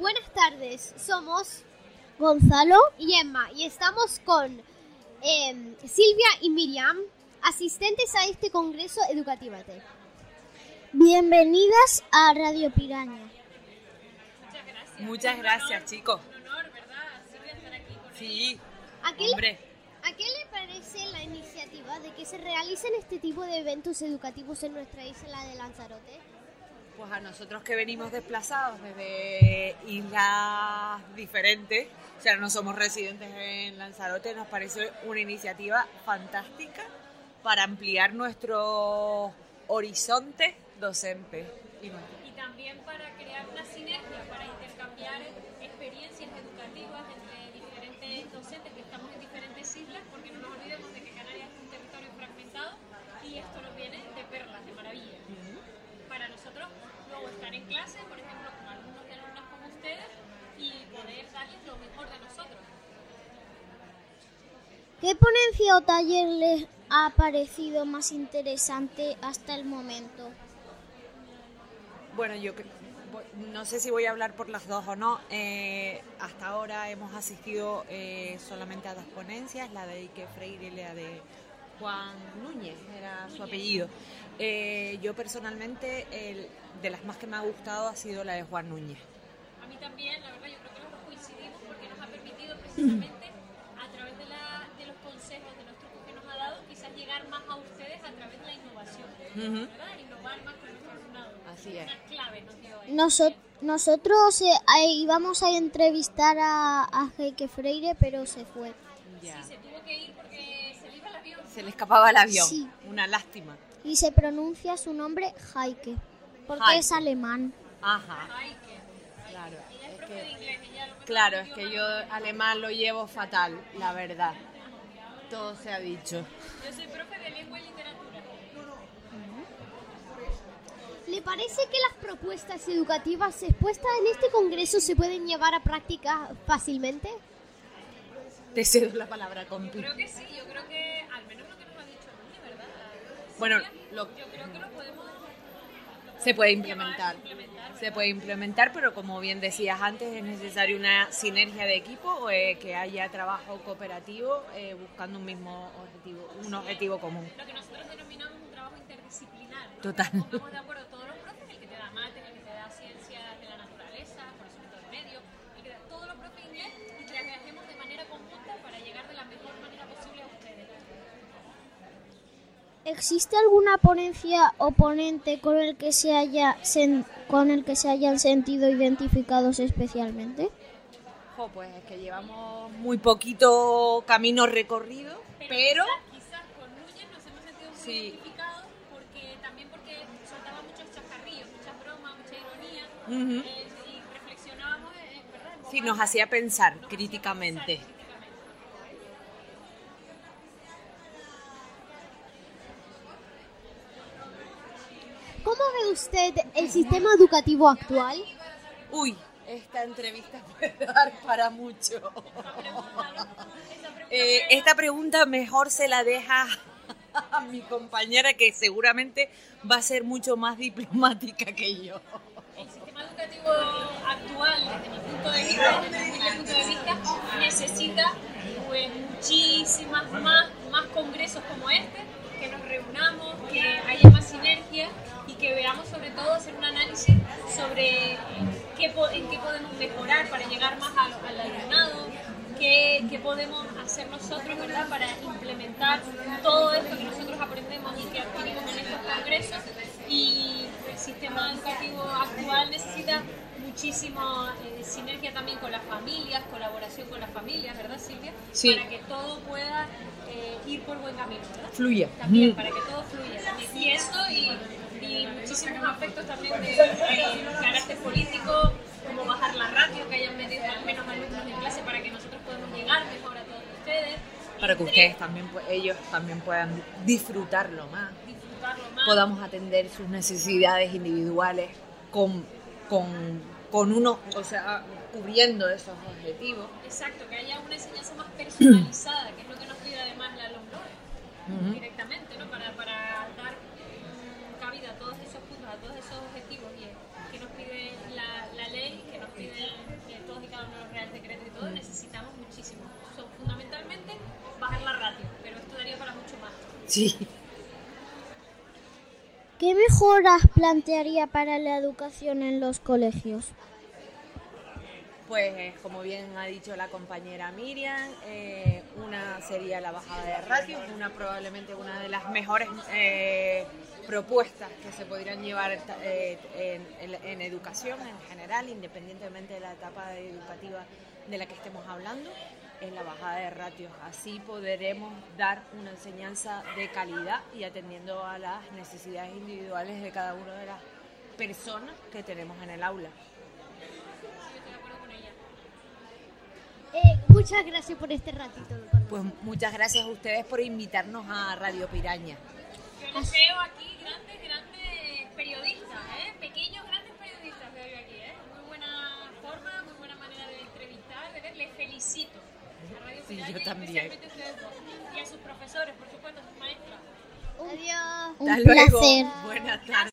Buenas tardes, somos Gonzalo y Emma y estamos con em, Silvia y Miriam, asistentes a este Congreso Educativa Tech. Bienvenidas a Radio Piraña. Muchas gracias, chicos. Sí, ¿A qué, le, hombre. ¿A qué le parece la iniciativa de que se realicen este tipo de eventos educativos en nuestra isla de Lanzarote? Pues a nosotros que venimos desplazados desde islas diferentes, o sea, no somos residentes en Lanzarote, nos parece una iniciativa fantástica para ampliar nuestro horizonte docente. Y y también para crear una sinergia, para intercambiar experiencias educativas entre diferentes docentes que estamos en diferentes islas, porque no nos olvidemos de que Canarias es un territorio fragmentado y esto nos viene de perlas, de maravilla. Para nosotros, luego estar en clase, por ejemplo, con alumnos y alumnas como ustedes, y poder darles lo mejor de nosotros. ¿Qué ponencia o taller les ha parecido más interesante hasta el momento? Bueno, yo no sé si voy a hablar por las dos o no. Eh, hasta ahora hemos asistido eh, solamente a dos ponencias, la de Ike Freire y la de Juan Núñez, era su apellido. Eh, yo personalmente, el- de las más que me ha gustado ha sido la de Juan Núñez. A mí también, la verdad, yo creo que dos coincidimos porque nos ha permitido precisamente, a través de, la- de los consejos, de los trucos que nos ha dado, quizás llegar más a ustedes a través de la innovación, Ujú. ¿verdad? Innovar más con nuestro alumnado. Así es. Una clave nos dio ahí. Noso- nosotros eh, íbamos a entrevistar a, a Heike Freire, pero se fue. Ya. Se tuvo que ir porque se le escapaba el avión. Sí. Una lástima. Y se pronuncia su nombre Heike, porque Heike. es alemán. Ajá. Claro. es que- Claro, es que yo alemán lo llevo fatal, la verdad. Todo se ha dicho. Yo soy profe de lengua y literatura. ¿Le parece que las propuestas educativas expuestas en este Congreso se pueden llevar a práctica fácilmente? Te cedo la palabra, compi. Creo que sí, yo creo que, al menos lo que nos ha dicho Rumi, ¿verdad? Bueno, lo- yo creo que lo podemos se puede implementar. implementar. Se puede implementar, pero como bien decías antes, es necesario una sinergia de equipo, eh, que haya trabajo cooperativo eh, buscando un mismo objetivo, un objetivo común. lo que nosotros denominamos un trabajo interdisciplinar. ¿no? Total. Pongamos de acuerdo todos los profes, el que te da mate, el que te da ciencias de la naturaleza, conocimiento del medio, el que te da todos los profes inglés y trabajemos de manera conjunta para llegar de la mejor manera posible a ustedes. ¿Existe alguna ponencia o ponente con el que se haya sen- con el que se hayan sentido identificados especialmente? Jo, pues es que llevamos muy poquito camino recorrido, pero quizás, quizás con Núñez nos hemos sentido muy Sí. identificados porque también porque soltaba muchos chascarrillos, muchas bromas, mucha ironía Ujú. eh, y reflexionábamos eh, ¿verdad? sí nos hacía pensar Nos hacía críticamente. pensar críticamente. ¿Cómo ve usted el sistema educativo actual? Uy, esta entrevista puede dar para mucho. Eh, esta pregunta mejor se la deja a mi compañera que seguramente va a ser mucho más diplomática que yo. El sistema educativo actual, desde mi punto de vista, desde mi punto de vista, necesita pues muchísimas más, más congresos en qué podemos mejorar para llegar más al, al alumnado, qué, qué podemos hacer nosotros ¿verdad? para implementar todo esto que nosotros aprendemos y que adquirimos en estos congresos y el sistema educativo actual necesita muchísimo eh, sinergia también con las familias, colaboración con las familias, ¿verdad Silvia? Sí. Para que todo pueda eh, ir por buen camino, ¿verdad? Fluya. También, Mm. para que todo fluya. también. Y eso y, y muchísimos aspectos también de, de carácter político, como bajar la ratio, que hayan metido menos alumnos en clase para que nosotros podamos llegar mejor a todos ustedes. Para que ustedes también, ellos también puedan disfrutarlo más. disfrutarlo más. Podamos atender sus necesidades individuales con, con, con uno, o sea, cubriendo esos objetivos. Exacto, que haya una enseñanza más personalizada, que es lo que nos pide además la LOMLOE, Ujú. directamente, ¿no? Para, para a todos esos objetivos que nos pide la, ley, que nos piden todos y cada uno de los reales decretos y todo, necesitamos muchísimo. So, fundamentalmente bajar la ratio, pero esto daría para mucho más. Sí. ¿Qué mejoras plantearía para la educación en los colegios? Pues eh, como bien ha dicho la compañera Miriam, eh, una sería la bajada de ratio, una probablemente una de las mejores eh, propuestas que se podrían llevar eh, en, en- en educación en general, independientemente de la etapa educativa de la que estemos hablando, es la bajada de ratios. Así podremos dar una enseñanza de calidad y atendiendo a las necesidades individuales de cada una de las personas que tenemos en el aula. Eh, muchas gracias por este ratito. Pues muchas gracias a ustedes por invitarnos a Radio Piraña. Yo les veo aquí grandes, grandes periodistas, ¿eh? Pequeños, grandes periodistas veo yo aquí, ¿eh? Muy buena forma, muy buena manera de entrevistar, de ver. Les felicito. A Radio Sí, yo también. especialmente a ustedes dos. Y a sus profesores, por supuesto, a sus maestras. Adiós. Un Hasta luego. placer. Buenas tardes.